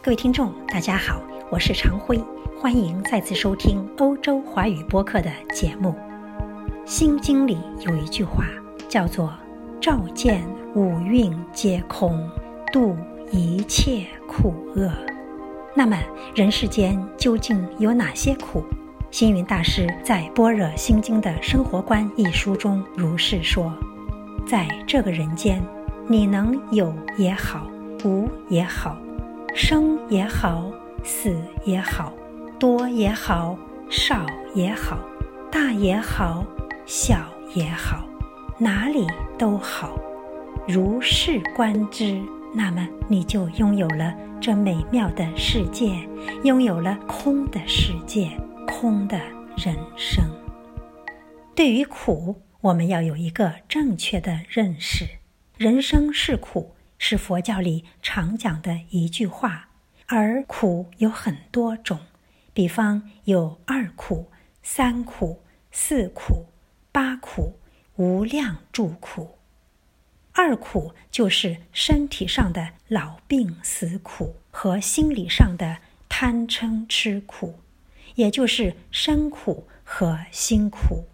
各位听众，大家好，我是常辉，欢迎再次收听欧洲华语播客的节目。《心经》里有一句话叫做“照见五蕴皆空，度一切苦厄”。那么，人世间究竟有哪些苦？星云大师在《般若心经》的生活观一书中如是说：“在这个人间，你能有也好，无也好。”生也好，死也好，多也好，少也好，大也好，小也好，哪里都好。如是观之，那么你就拥有了这美妙的世界，拥有了空的世界，空的人生。对于苦，我们要有一个正确的认识。人生是苦。是佛教里常讲的一句话，而苦有很多种，比方有二苦、三苦、四苦、八苦、无量诸苦。二苦就是身体上的老病死苦和心理上的贪嗔痴苦，也就是身苦和心苦。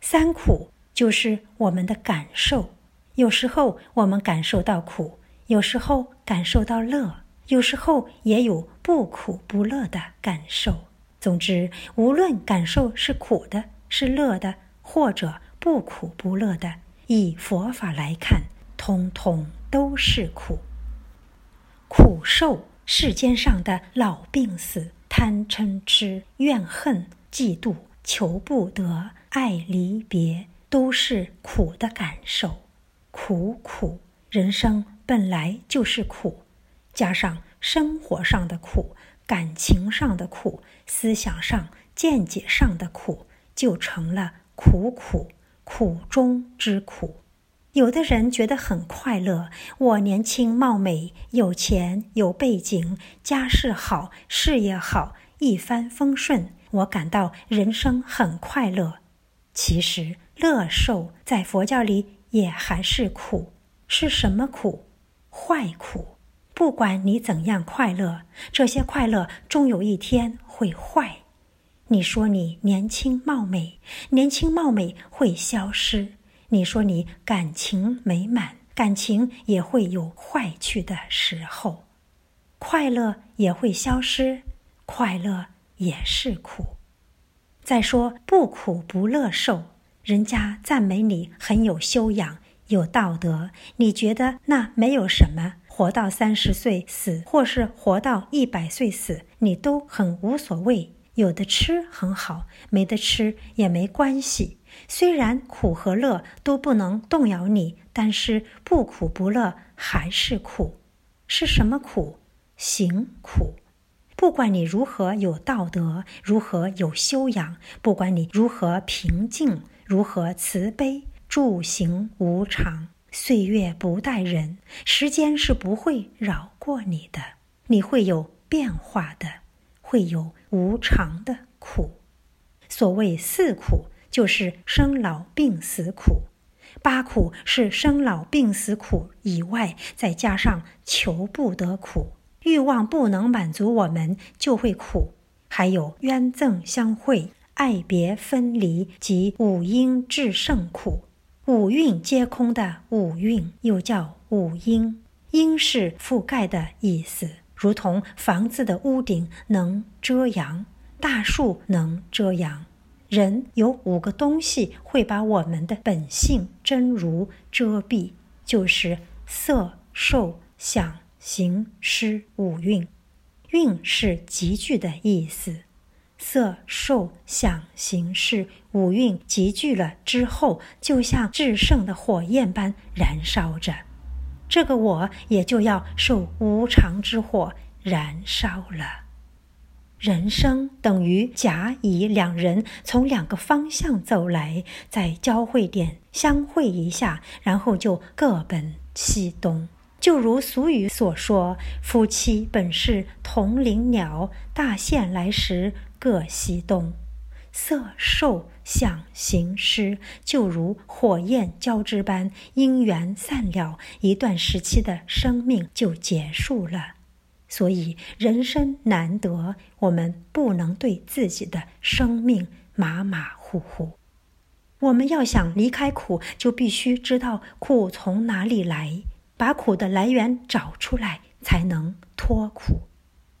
三苦就是我们的感受。有时候我们感受到苦，有时候感受到乐，有时候也有不苦不乐的感受。总之，无论感受是苦的、是乐的，或者不苦不乐的，以佛法来看，通通都是苦。苦受世间上的老病死、贪嗔痴、怨恨、嫉妒、求不得、爱离别，都是苦的感受。苦苦，人生本来就是苦，加上生活上的苦、感情上的苦、思想上、见解上的苦，就成了苦苦苦中之苦。有的人觉得很快乐，我年轻貌美，有钱有背景，家世好，事业好，一帆风顺，我感到人生很快乐。其实，乐受在佛教里。也还是苦，是什么苦？坏苦。不管你怎样快乐，这些快乐终有一天会坏。你说你年轻貌美，年轻貌美会消失；你说你感情美满，感情也会有坏去的时候。快乐也会消失，快乐也是苦。再说不苦不乐受。人家赞美你很有修养、有道德，你觉得那没有什么？活到三十岁死，或是活到一百岁死，你都很无所谓。有的吃很好，没得吃也没关系。虽然苦和乐都不能动摇你，但是不苦不乐还是苦。是什么苦？行苦。不管你如何有道德，如何有修养，不管你如何平静。如何慈悲？住行无常，岁月不待人，时间是不会饶过你的。你会有变化的，会有无常的苦。所谓四苦，就是生老病死苦；八苦是生老病死苦以外，再加上求不得苦，欲望不能满足我们就会苦。还有冤憎相会。爱别分离及五阴至圣苦，五蕴皆空的五蕴又叫五阴，阴是覆盖的意思，如同房子的屋顶能遮阳，大树能遮阳。人有五个东西会把我们的本性真如遮蔽，就是色、受、想、行、识五蕴。蕴是集聚的意思。色、受、想、行、识五蕴集聚了之后，就像至圣的火焰般燃烧着，这个我也就要受无常之火燃烧了。人生等于甲乙两人从两个方向走来，在交汇点相会一下，然后就各奔西东。就如俗语所说：“夫妻本是同林鸟，大限来时。”各西东，色受想行识，就如火焰交织般，因缘散了，一段时期的生命就结束了。所以人生难得，我们不能对自己的生命马马虎虎。我们要想离开苦，就必须知道苦从哪里来，把苦的来源找出来，才能脱苦。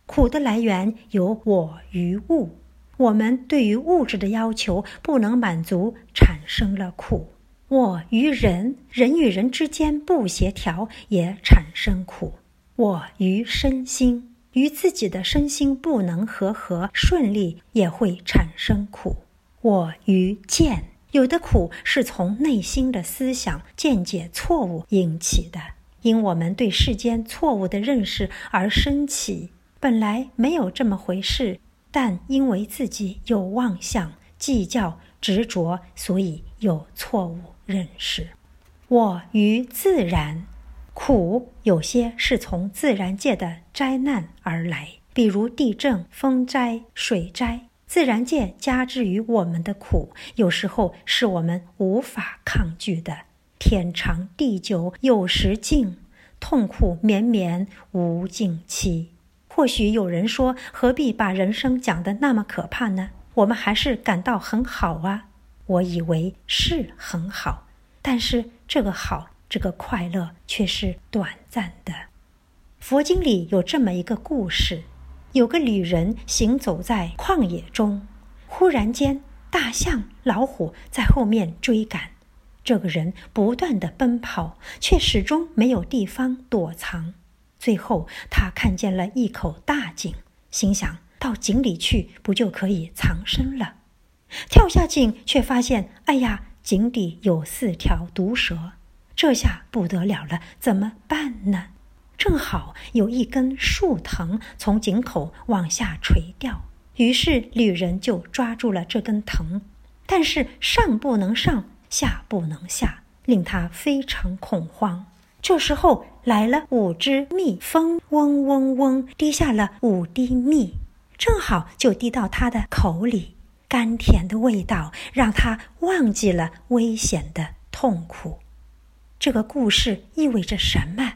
苦的来源有我与物，我们对于物质的要求不能满足，产生了苦；我与人，人与人之间不协调，也产生苦；我与身心，与自己的身心不能和合顺利，也会产生苦；我与见。有的苦是从内心的思想见解错误引起的，因我们对世间错误的认识而升起。本来没有这么回事，但因为自己有妄想、计较、执着，所以有错误认识。我于自然，苦有些是从自然界的灾难而来，比如地震、风灾、水灾。自然界加之于我们的苦，有时候是我们无法抗拒的。天长地久有时尽，痛苦绵绵无尽期。或许有人说，何必把人生讲得那么可怕呢？我们还是感到很好啊。我以为是很好，但是这个好，这个快乐却是短暂的。佛经里有这么一个故事。有个旅人行走在旷野中，忽然间，大象、老虎在后面追赶。这个人不断的奔跑，却始终没有地方躲藏。最后，他看见了一口大井，心想到井里去，不就可以藏身了？跳下井，却发现，哎呀，井底有四条毒蛇，这下不得了了，怎么办呢？正好有一根树藤从井口往下垂掉，于是旅人就抓住了这根藤，但是上不能上，下不能下，令他非常恐慌。这时候来了五只蜜蜂，嗡嗡嗡，滴下了五滴蜜，正好就滴到他的口里，甘甜的味道让他忘记了危险的痛苦。这个故事意味着什么？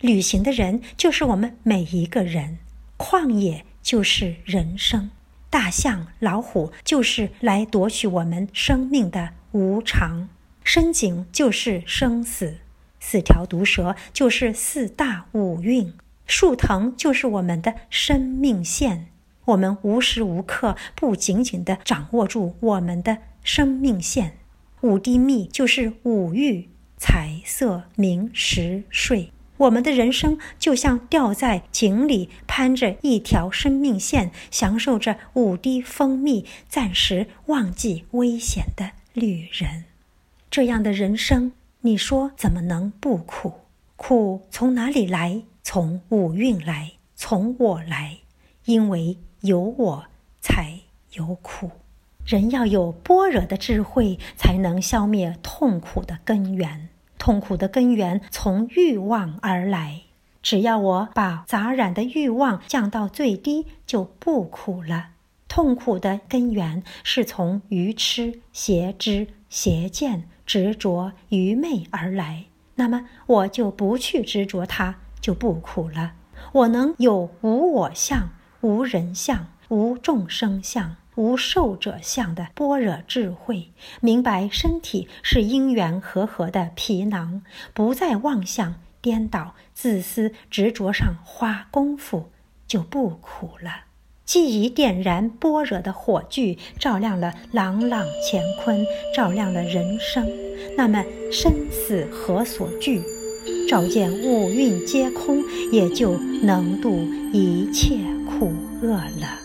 旅行的人就是我们每一个人，旷野就是人生，大象、老虎就是来夺取我们生命的无常，深井就是生死，四条毒蛇就是四大五蕴，树藤就是我们的生命线。我们无时无刻不紧紧地掌握住我们的生命线。五滴蜜就是五欲：财、色、名、食、睡。我们的人生就像掉在井里，攀着一条生命线，享受着五滴蜂蜜，暂时忘记危险的旅人。这样的人生，你说怎么能不苦？苦从哪里来？从五蕴来，从我来。因为有我才有苦。人要有般若的智慧，才能消灭痛苦的根源。痛苦的根源从欲望而来，只要我把杂染的欲望降到最低，就不苦了。痛苦的根源是从愚痴、邪知、邪见、执着、愚昧而来，那么我就不去执着它，就不苦了。我能有无我相、无人相、无众生相。无受者相的般若智慧，明白身体是因缘和合的皮囊，不再妄想颠倒、自私执着上花功夫，就不苦了。既已点燃般若的火炬，照亮了朗朗乾坤，照亮了人生，那么生死何所惧？照见五蕴皆空，也就能度一切苦厄了。